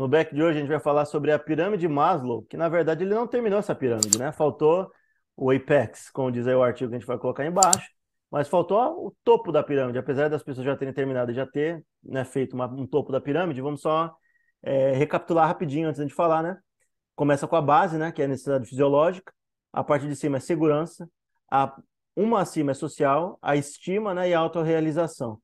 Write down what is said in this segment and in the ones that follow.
No back de hoje a gente vai falar sobre a pirâmide Maslow, que na verdade ele não terminou essa pirâmide, né? Faltou o apex, como diz aí o artigo que a gente vai colocar embaixo, mas faltou o topo da pirâmide. Apesar das pessoas já terem terminado e já ter né, feito uma, um topo da pirâmide, vamos só é, recapitular rapidinho antes de falar, né? Começa com a base, né? Que é a necessidade fisiológica. A parte de cima é segurança. A, uma acima é social, a estima né, e a autorrealização.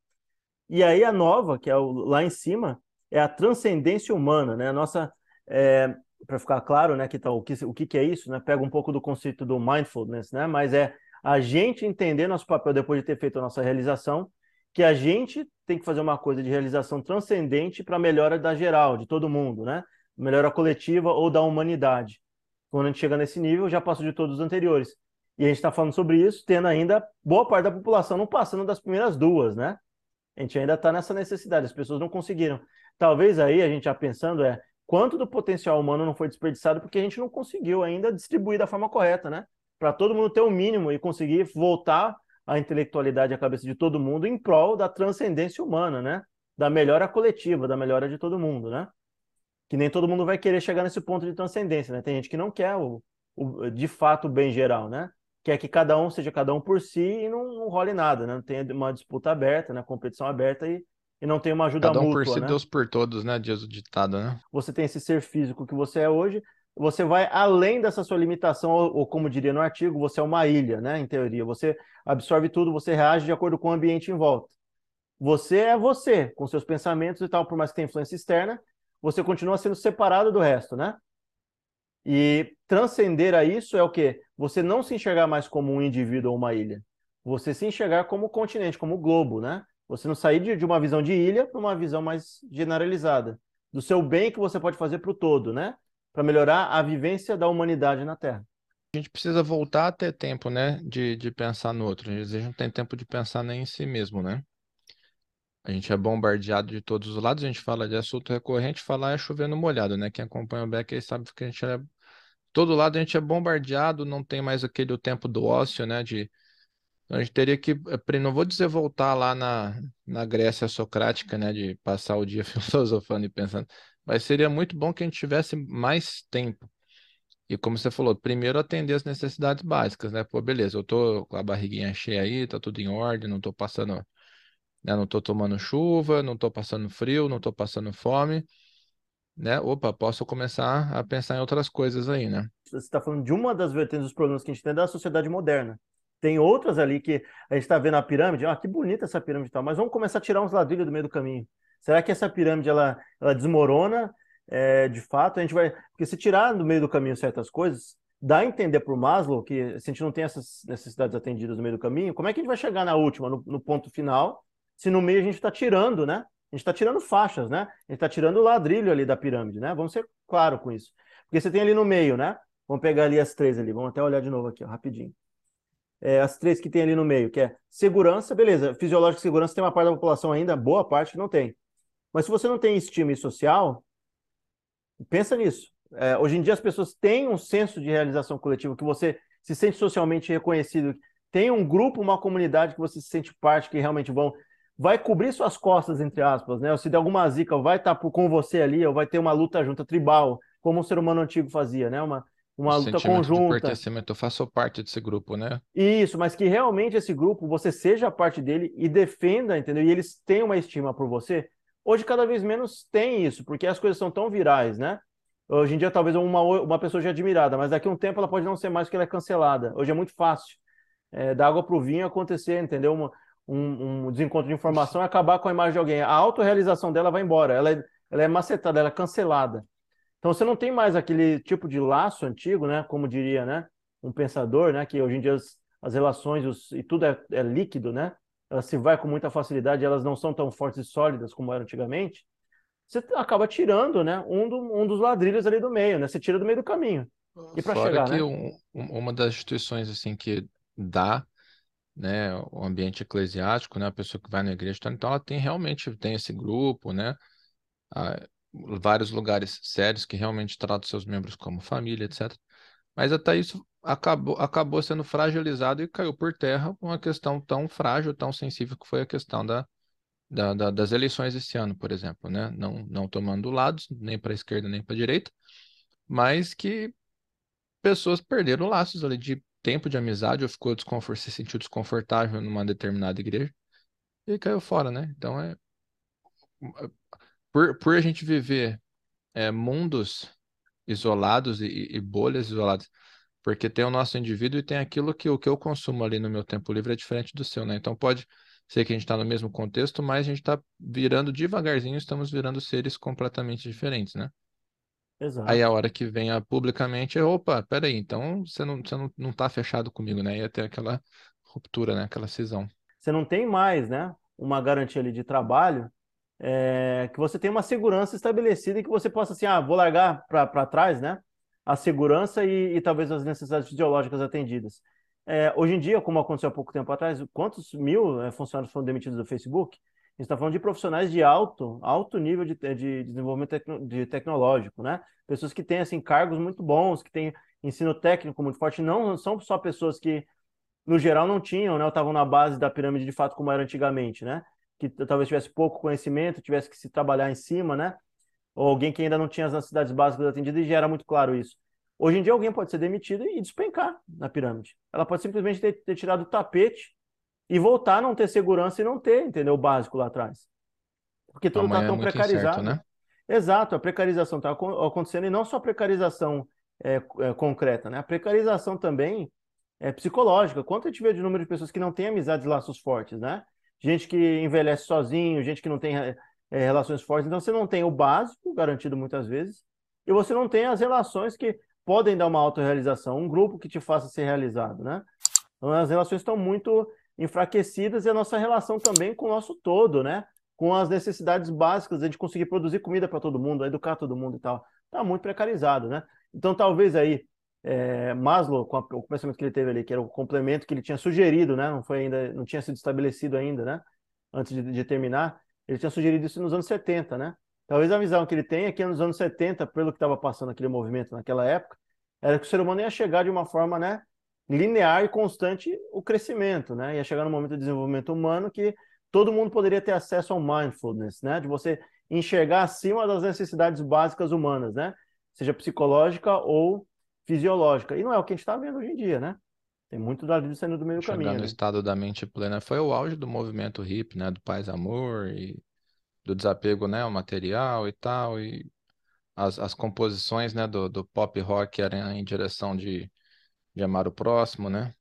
E aí a nova, que é o, lá em cima, é a transcendência humana, né? A nossa, é, para ficar claro, né, que tá, o, que, o que, que é isso, né? Pega um pouco do conceito do mindfulness, né? Mas é a gente entender nosso papel depois de ter feito a nossa realização, que a gente tem que fazer uma coisa de realização transcendente para a melhora da geral, de todo mundo, né? Melhora coletiva ou da humanidade. Quando a gente chega nesse nível, já passou de todos os anteriores. E a gente está falando sobre isso, tendo ainda boa parte da população não passando das primeiras duas, né? A gente ainda está nessa necessidade, as pessoas não conseguiram. Talvez aí a gente já pensando é quanto do potencial humano não foi desperdiçado porque a gente não conseguiu ainda distribuir da forma correta, né? Para todo mundo ter o um mínimo e conseguir voltar a intelectualidade à cabeça de todo mundo em prol da transcendência humana, né? Da melhora coletiva, da melhora de todo mundo, né? Que nem todo mundo vai querer chegar nesse ponto de transcendência, né? Tem gente que não quer o, o de fato o bem geral, né? Quer que cada um seja cada um por si e não, não role nada, né? Não tenha uma disputa aberta, né? Competição aberta e e não tem uma ajuda Cada um mútua, por si, né? Deus por todos, né? Diz o ditado, né? Você tem esse ser físico que você é hoje, você vai além dessa sua limitação, ou, ou, como diria no artigo, você é uma ilha, né? Em teoria, você absorve tudo, você reage de acordo com o ambiente em volta. Você é você, com seus pensamentos e tal, por mais que tenha influência externa, você continua sendo separado do resto, né? E transcender a isso é o quê? Você não se enxergar mais como um indivíduo ou uma ilha. Você se enxergar como continente, como globo, né? Você não sair de, de uma visão de ilha para uma visão mais generalizada. Do seu bem que você pode fazer para o todo, né? Para melhorar a vivência da humanidade na Terra. A gente precisa voltar a ter tempo, né? De, de pensar no outro. A gente não tem tempo de pensar nem em si mesmo, né? A gente é bombardeado de todos os lados, a gente fala de assunto recorrente, falar é chovendo molhado, né? Quem acompanha o Beck aí sabe que a gente é. Todo lado a gente é bombardeado, não tem mais aquele tempo do ócio, né? De a gente teria que, eh, não vou dizer voltar lá na, na Grécia socrática, né, de passar o dia filosofando e pensando, mas seria muito bom que a gente tivesse mais tempo. E como você falou, primeiro atender as necessidades básicas, né? Pô, beleza, eu tô com a barriguinha cheia aí, tá tudo em ordem, não tô passando, né, não tô tomando chuva, não tô passando frio, não tô passando fome, né? Opa, posso começar a pensar em outras coisas aí, né? Você está falando de uma das vertentes dos problemas que a gente tem da sociedade moderna tem outras ali que a gente está vendo a pirâmide. Ah, que bonita essa pirâmide tal, mas vamos começar a tirar uns ladrilhos do meio do caminho. Será que essa pirâmide ela, ela desmorona é, de fato? A gente vai. Porque se tirar do meio do caminho certas coisas, dá a entender para o Maslow que se a gente não tem essas necessidades atendidas no meio do caminho, como é que a gente vai chegar na última, no, no ponto final, se no meio a gente está tirando, né? A gente está tirando faixas, né? A gente está tirando o ladrilho ali da pirâmide, né? Vamos ser claro com isso. Porque você tem ali no meio, né? Vamos pegar ali as três ali. Vamos até olhar de novo aqui, ó, rapidinho é, as três que tem ali no meio, que é segurança, beleza, fisiológica e segurança tem uma parte da população ainda, boa parte que não tem. Mas se você não tem estima e social, pensa nisso. É, hoje em dia as pessoas têm um senso de realização coletiva, que você se sente socialmente reconhecido, tem um grupo, uma comunidade que você se sente parte, que realmente vão vai cobrir suas costas, entre aspas, né? Ou se der alguma zica, vai estar tá com você ali, ou vai ter uma luta junta tribal, como o ser humano antigo fazia, né? Uma, uma luta conjunta. De pertencimento, eu faço parte desse grupo, né? Isso, mas que realmente esse grupo, você seja parte dele e defenda, entendeu? E eles têm uma estima por você. Hoje, cada vez menos tem isso, porque as coisas são tão virais, né? Hoje em dia, talvez uma, uma pessoa já é admirada, mas daqui a um tempo ela pode não ser mais porque ela é cancelada. Hoje é muito fácil. É, da água para o vinho acontecer, entendeu? Uma, um, um, desencontro de informação e acabar com a imagem de alguém. A autorrealização dela vai embora. Ela é, ela é macetada, ela é cancelada. Então você não tem mais aquele tipo de laço antigo, né? Como diria, né? Um pensador, né? Que hoje em dia as, as relações os, e tudo é, é, líquido, né? Elas se vai com muita facilidade, elas não são tão fortes e sólidas como eram antigamente. Você acaba tirando, né? Um, do, um dos ladrilhos ali do meio, né? Você tira do meio do caminho. E para chegar, que né? um, uma das instituições assim que dá né, o ambiente eclesiástico, né, a pessoa que vai na igreja, então ela tem realmente tem esse grupo, né, vários lugares sérios que realmente tratam seus membros como família, etc. Mas até isso acabou, acabou sendo fragilizado e caiu por terra uma questão tão frágil, tão sensível que foi a questão da, da, da, das eleições esse ano, por exemplo, né? Não, não tomando lados, nem para a esquerda nem para a direita, mas que pessoas perderam laços ali de tempo de amizade ou ficou desconfort, se sentiu desconfortável numa determinada igreja e caiu fora, né? Então é por, por a gente viver é, mundos isolados e, e bolhas isoladas, porque tem o nosso indivíduo e tem aquilo que o que eu consumo ali no meu tempo livre é diferente do seu, né? Então pode ser que a gente está no mesmo contexto, mas a gente está virando devagarzinho, estamos virando seres completamente diferentes, né? Exato. Aí a hora que venha publicamente, opa, peraí, então você não, você não, não tá fechado comigo, né? Ia ter aquela ruptura, né? Aquela cisão. Você não tem mais, né? Uma garantia ali de trabalho é, que você tem uma segurança estabelecida e que você possa assim, ah, vou largar para trás, né? A segurança e, e, talvez as necessidades fisiológicas atendidas. É, hoje em dia, como aconteceu há pouco tempo atrás, quantos mil é, funcionários foram demitidos do Facebook? A gente está falando de profissionais de alto, alto nível de, de desenvolvimento tecno, de tecnológico, né? Pessoas que têm assim, cargos muito bons, que têm ensino técnico muito forte, não são só pessoas que, no geral, não tinham, né? Estavam na base da pirâmide de fato como era antigamente, né? Que talvez tivesse pouco conhecimento, tivesse que se trabalhar em cima, né? Ou alguém que ainda não tinha as necessidades básicas atendidas e já era muito claro isso. Hoje em dia, alguém pode ser demitido e despencar na pirâmide. Ela pode simplesmente ter, ter tirado o tapete e voltar a não ter segurança e não ter, entendeu? O básico lá atrás. Porque tudo está tão é precarizado. Incerto, né? Exato, a precarização está acontecendo e não só a precarização é, é, concreta, né? A precarização também é psicológica. Quanto a gente vê de número de pessoas que não têm amizades, laços fortes, né? Gente que envelhece sozinho, gente que não tem é, relações fortes. Então você não tem o básico garantido muitas vezes e você não tem as relações que podem dar uma autorrealização, um grupo que te faça ser realizado, né? Então as relações estão muito enfraquecidas e a nossa relação também com o nosso todo, né? Com as necessidades básicas, a gente conseguir produzir comida para todo mundo, educar todo mundo e tal. Está muito precarizado, né? Então, talvez aí, é, Maslow, com a, o pensamento que ele teve ali, que era o complemento que ele tinha sugerido, né? Não foi ainda, não tinha sido estabelecido ainda, né? Antes de, de terminar, ele tinha sugerido isso nos anos 70, né? Talvez a visão que ele tem é que nos anos 70, pelo que estava passando aquele movimento naquela época, era que o ser humano ia chegar de uma forma, né, linear e constante o crescimento, né? Ia chegar no momento de desenvolvimento humano que todo mundo poderia ter acesso ao mindfulness, né? De você enxergar acima das necessidades básicas humanas, né? Seja psicológica ou fisiológica. E não é o que a gente está vendo hoje em dia, né? Tem muito da vida saindo do meio Chegando caminho. no né? estado da mente plena foi o auge do movimento hip, né? Do paz amor e do desapego, né? Ao material e tal. E as, as composições, né? Do, do pop rock eram em direção de de amar o próximo, né?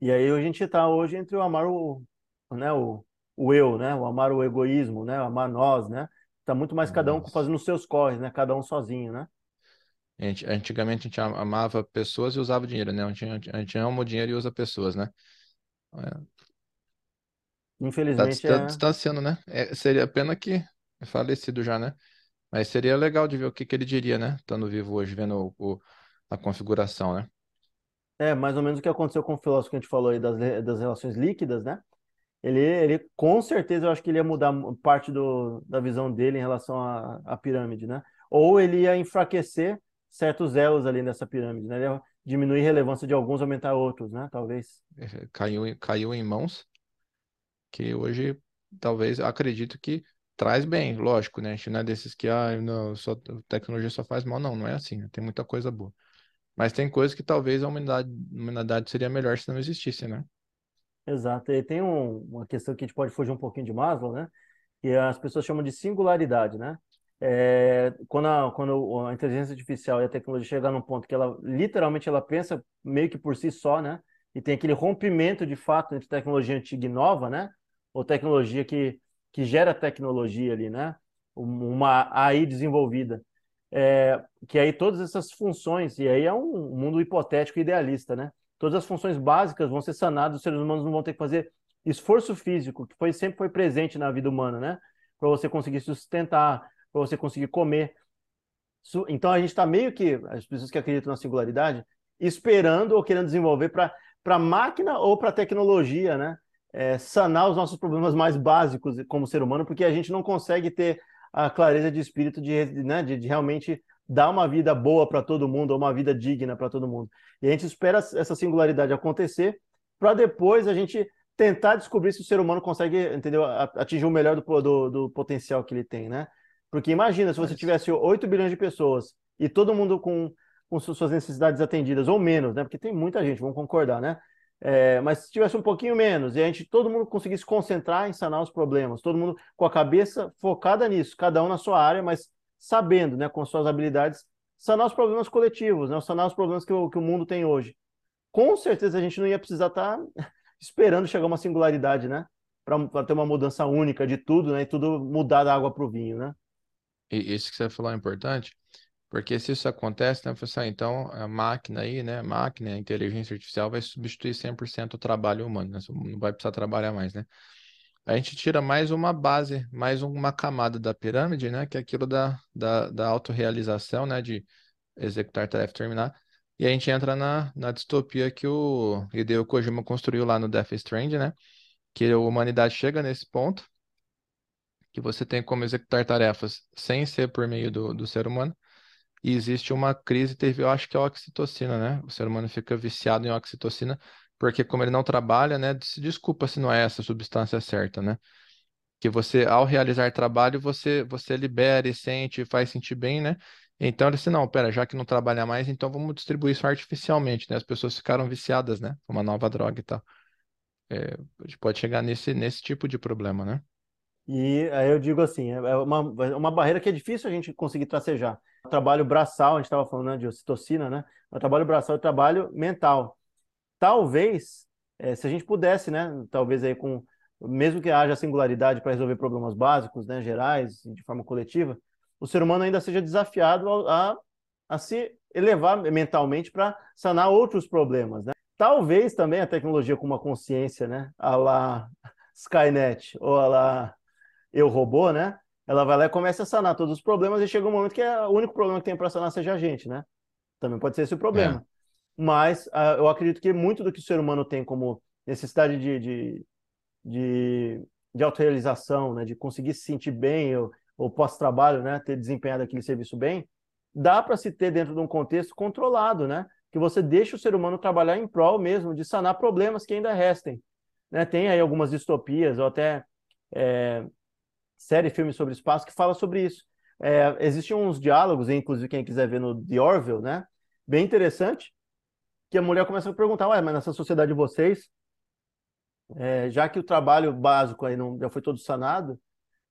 E aí a gente está hoje entre o amar o, né, o, o eu, né? O amar o egoísmo, né? O amar nós, né? Está muito mais cada um fazendo os seus corres, né? Cada um sozinho, né? Antigamente a gente amava pessoas e usava dinheiro, né? A gente, a gente ama o dinheiro e usa pessoas, né? É. Infelizmente tá, tá é... distanciando, né? É, seria pena que é falecido já, né? Mas seria legal de ver o que, que ele diria, né? Estando vivo hoje, vendo o, o a configuração, né? É, mais ou menos o que aconteceu com o filósofo que a gente falou aí das, das relações líquidas, né? Ele, ele, com certeza, eu acho que ele ia mudar parte do, da visão dele em relação à, à pirâmide, né? Ou ele ia enfraquecer certos elos ali nessa pirâmide, né? Ele diminuir a relevância de alguns, aumentar outros, né? Talvez. É, caiu, caiu em mãos que hoje, talvez, acredito que traz bem, lógico, né? A gente não é desses que, ah, não, só, tecnologia só faz mal, não, não é assim, né? tem muita coisa boa. Mas tem coisas que talvez a humanidade, a humanidade seria melhor se não existisse, né? Exato. E tem um, uma questão que a gente pode fugir um pouquinho de Maslow, né? Que as pessoas chamam de singularidade, né? É, quando, a, quando a inteligência artificial e a tecnologia chegam num ponto que ela literalmente ela pensa meio que por si só, né? E tem aquele rompimento de fato entre tecnologia antiga e nova, né? Ou tecnologia que, que gera tecnologia ali, né? Uma AI desenvolvida é, que aí todas essas funções, e aí é um mundo hipotético idealista, né? Todas as funções básicas vão ser sanadas, os seres humanos não vão ter que fazer esforço físico, que foi, sempre foi presente na vida humana, né? Para você conseguir sustentar, para você conseguir comer. Então a gente está meio que, as pessoas que acreditam na singularidade, esperando ou querendo desenvolver para a máquina ou para a tecnologia, né? É, sanar os nossos problemas mais básicos como ser humano, porque a gente não consegue ter a clareza de espírito de, né, de, de realmente dar uma vida boa para todo mundo, ou uma vida digna para todo mundo. E a gente espera essa singularidade acontecer para depois a gente tentar descobrir se o ser humano consegue, entendeu, atingir o melhor do, do, do potencial que ele tem, né? Porque imagina se você tivesse 8 bilhões de pessoas e todo mundo com, com suas necessidades atendidas, ou menos, né? Porque tem muita gente, vamos concordar, né? É, mas se tivesse um pouquinho menos e a gente, todo mundo conseguisse concentrar em sanar os problemas, todo mundo com a cabeça focada nisso, cada um na sua área, mas sabendo, né, com suas habilidades, sanar os problemas coletivos, né, sanar os problemas que o, que o mundo tem hoje. Com certeza a gente não ia precisar estar tá esperando chegar uma singularidade, né? Para ter uma mudança única de tudo, né? E tudo mudar da água para o vinho, né? E isso que você falou é importante, porque se isso acontece, né, assim, então a máquina aí, né, a máquina, a inteligência artificial vai substituir 100% o trabalho humano, né? Não vai precisar trabalhar mais, né? A gente tira mais uma base, mais uma camada da pirâmide, né, que é aquilo da, da, da autorrealização, né, de executar tarefa terminar, e a gente entra na, na distopia que o Hideo Kojima construiu lá no Death Stranding, né, que a humanidade chega nesse ponto, que você tem como executar tarefas sem ser por meio do, do ser humano, e existe uma crise, teve, eu acho que é a oxitocina, né? O ser humano fica viciado em oxitocina, porque como ele não trabalha, né? Se desculpa se não é essa substância certa, né? Que você, ao realizar trabalho, você, você libera e sente, faz sentir bem, né? Então ele disse, não, pera, já que não trabalha mais, então vamos distribuir isso artificialmente, né? As pessoas ficaram viciadas, né? Uma nova droga e tal. É, a gente pode chegar nesse, nesse tipo de problema, né? E aí eu digo assim, é, é uma, é uma barreira que é difícil a gente conseguir tracejar. O trabalho braçal, a gente estava falando né, de ocitocina, né? O trabalho braçal o trabalho mental. Talvez, é, se a gente pudesse, né? Talvez aí com, mesmo que haja singularidade para resolver problemas básicos, né? Gerais, de forma coletiva, o ser humano ainda seja desafiado a, a se elevar mentalmente para sanar outros problemas, né? Talvez também a tecnologia com uma consciência, né? A lá Skynet ou a lá eu robô, né? Ela vai lá e começa a sanar todos os problemas e chega um momento que é o único problema que tem para sanar seja a gente, né? Também pode ser esse o problema. É. Mas uh, eu acredito que muito do que o ser humano tem como necessidade de, de, de, de autorrealização, né? De conseguir se sentir bem ou, ou pós-trabalho, né? Ter desempenhado aquele serviço bem, dá para se ter dentro de um contexto controlado, né? Que você deixa o ser humano trabalhar em prol mesmo de sanar problemas que ainda restem. Né? Tem aí algumas distopias ou até é, série, filme sobre espaço que fala sobre isso. É, existem uns diálogos, inclusive quem quiser ver no The Orville, né? Bem interessante, que a mulher começa a perguntar, ué, mas nessa sociedade de vocês, é, já que o trabalho básico aí não já foi todo sanado,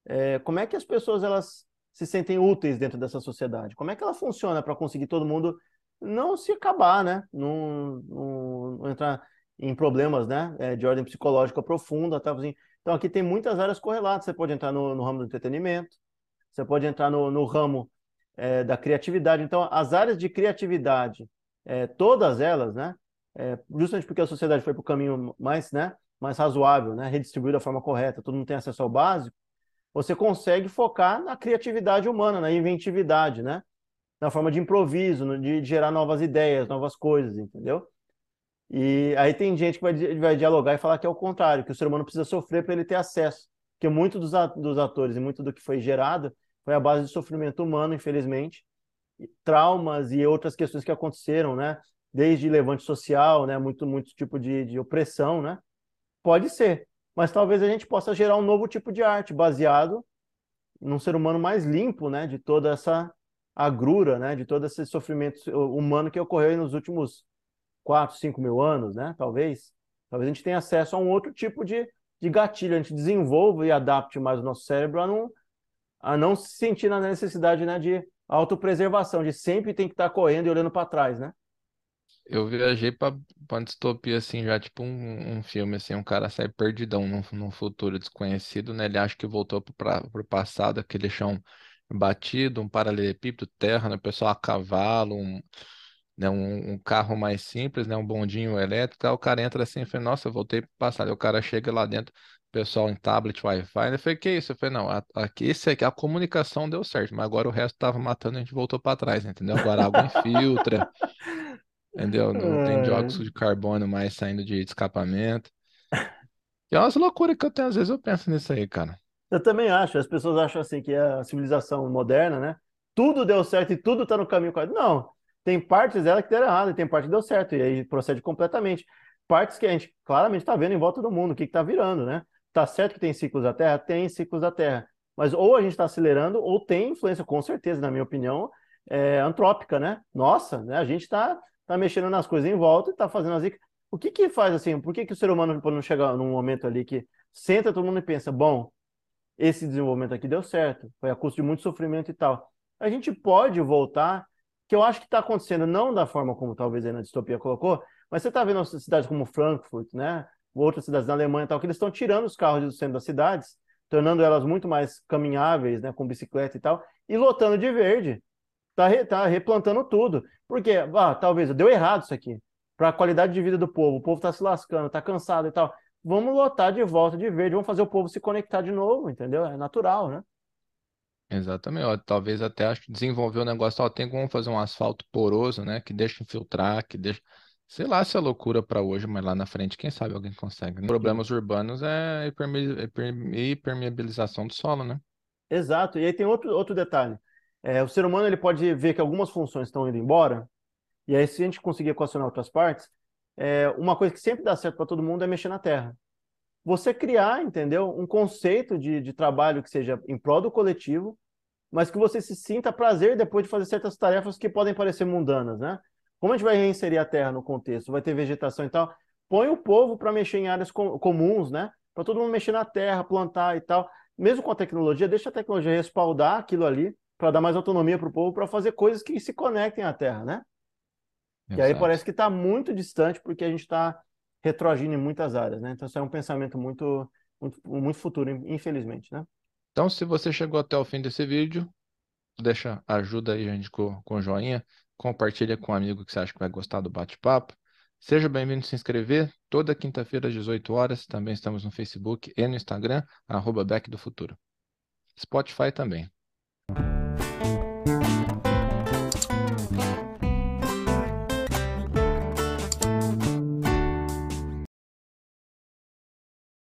é, como é que as pessoas elas se sentem úteis dentro dessa sociedade? Como é que ela funciona para conseguir todo mundo não se acabar, né? Não, não, não entrar em problemas, né? É, de ordem psicológica profunda, tá? Assim, então, aqui tem muitas áreas correlatas. Você pode entrar no, no ramo do entretenimento, você pode entrar no, no ramo é, da criatividade. Então, as áreas de criatividade, é, todas elas, né, é, justamente porque a sociedade foi para o caminho mais, né, mais razoável, né, redistribuído da forma correta, todo mundo tem acesso ao básico, você consegue focar na criatividade humana, na inventividade, né, na forma de improviso, de gerar novas ideias, novas coisas, entendeu? E aí tem gente que vai, vai dialogar e falar que é o contrário, que o ser humano precisa sofrer para ele ter acesso. Porque muito dos, dos atores e muito do que foi gerado foi a base de sofrimento humano, infelizmente, traumas e outras questões que aconteceram, né? Desde levante social, né? Muito, muito tipo de, de opressão, né? Pode ser, mas talvez a gente possa gerar um novo tipo de arte baseado num ser humano mais limpo, né? De toda essa agrura, né? De todo esse sofrimento humano que ocorreu nos últimos 4, 5 mil anos, né? Talvez. Talvez a gente tenha acesso a um outro tipo de, de gatilho, a gente desenvolva e adapte mais o nosso cérebro a não, a não se sentir na necessidade né, de autopreservação, de sempre tem que estar correndo e olhando para trás, né? Eu viajei para uma distopia assim, já tipo um, um filme assim, um cara sai perdidão num, num futuro desconhecido, né? Ele acha que voltou para o passado, aquele chão batido, um paralelepípedo, terra, né? Pessoal a cavalo, um, né, um, um, carro mais simples, né, um bondinho elétrico, aí o cara entra assim e fala, nossa, eu voltei para. Aí o cara chega lá dentro, pessoal em tablet, Wi-Fi, eu falei, que isso? Eu falei, não, aqui, esse aqui, a comunicação deu certo, mas agora o resto tava matando, a gente voltou para trás, entendeu? Agora a água infiltra, entendeu? Não tem dióxido de carbono mais saindo de escapamento. E é umas loucuras que eu tenho, às vezes eu penso nisso aí, cara. Eu também acho, as pessoas acham assim que é a civilização moderna, né? Tudo deu certo e tudo está no caminho correto. Não, tem partes dela que deram errado e tem parte que deu certo, e aí procede completamente. partes que a gente claramente está vendo em volta do mundo, o que está virando, né? Tá certo que tem ciclos da Terra? Tem ciclos da Terra. Mas ou a gente está acelerando, ou tem influência, com certeza, na minha opinião, é, antrópica, né? Nossa, né? a gente está tá mexendo nas coisas em volta e está fazendo as O que que faz assim? Por que, que o ser humano, quando chegar num momento ali que senta todo mundo e pensa, bom, esse desenvolvimento aqui deu certo, foi a custo de muito sofrimento e tal. A gente pode voltar, que eu acho que está acontecendo não da forma como talvez na distopia colocou, mas você está vendo cidades como Frankfurt, né? Outras cidades da Alemanha e tal, que eles estão tirando os carros do centro das cidades, tornando elas muito mais caminháveis, né? Com bicicleta e tal, e lotando de verde. Tá, re, tá replantando tudo. Porque, ah, talvez, deu errado isso aqui. Para a qualidade de vida do povo. O povo está se lascando, está cansado e tal. Vamos lotar de volta de verde, vamos fazer o povo se conectar de novo, entendeu? É natural, né? Exatamente. Ó, talvez até acho que desenvolver o negócio, ó, tem como fazer um asfalto poroso, né? Que deixa infiltrar, que deixa. Sei lá se é loucura para hoje, mas lá na frente, quem sabe alguém consegue. Né? Problemas urbanos é hipermeabilização do solo, né? Exato. E aí tem outro, outro detalhe. É, o ser humano ele pode ver que algumas funções estão indo embora, e aí se a gente conseguir equacionar outras partes, é, uma coisa que sempre dá certo para todo mundo é mexer na terra. Você criar, entendeu, um conceito de, de trabalho que seja em prol do coletivo, mas que você se sinta prazer depois de fazer certas tarefas que podem parecer mundanas, né? Como a gente vai reinserir a terra no contexto? Vai ter vegetação e tal? Põe o povo para mexer em áreas com, comuns, né? Para todo mundo mexer na terra, plantar e tal. Mesmo com a tecnologia, deixa a tecnologia respaldar aquilo ali para dar mais autonomia para o povo para fazer coisas que se conectem à Terra, né? Exato. E aí parece que está muito distante porque a gente está retroagindo em muitas áreas, né? Então isso é um pensamento muito, muito, muito futuro, infelizmente, né? Então, se você chegou até o fim desse vídeo, deixa ajuda aí, gente, com, com joinha, compartilha com um amigo que você acha que vai gostar do bate-papo. Seja bem-vindo a se inscrever. Toda quinta-feira às 18 horas. Também estamos no Facebook e no Instagram, arroba Back do Futuro. Spotify também.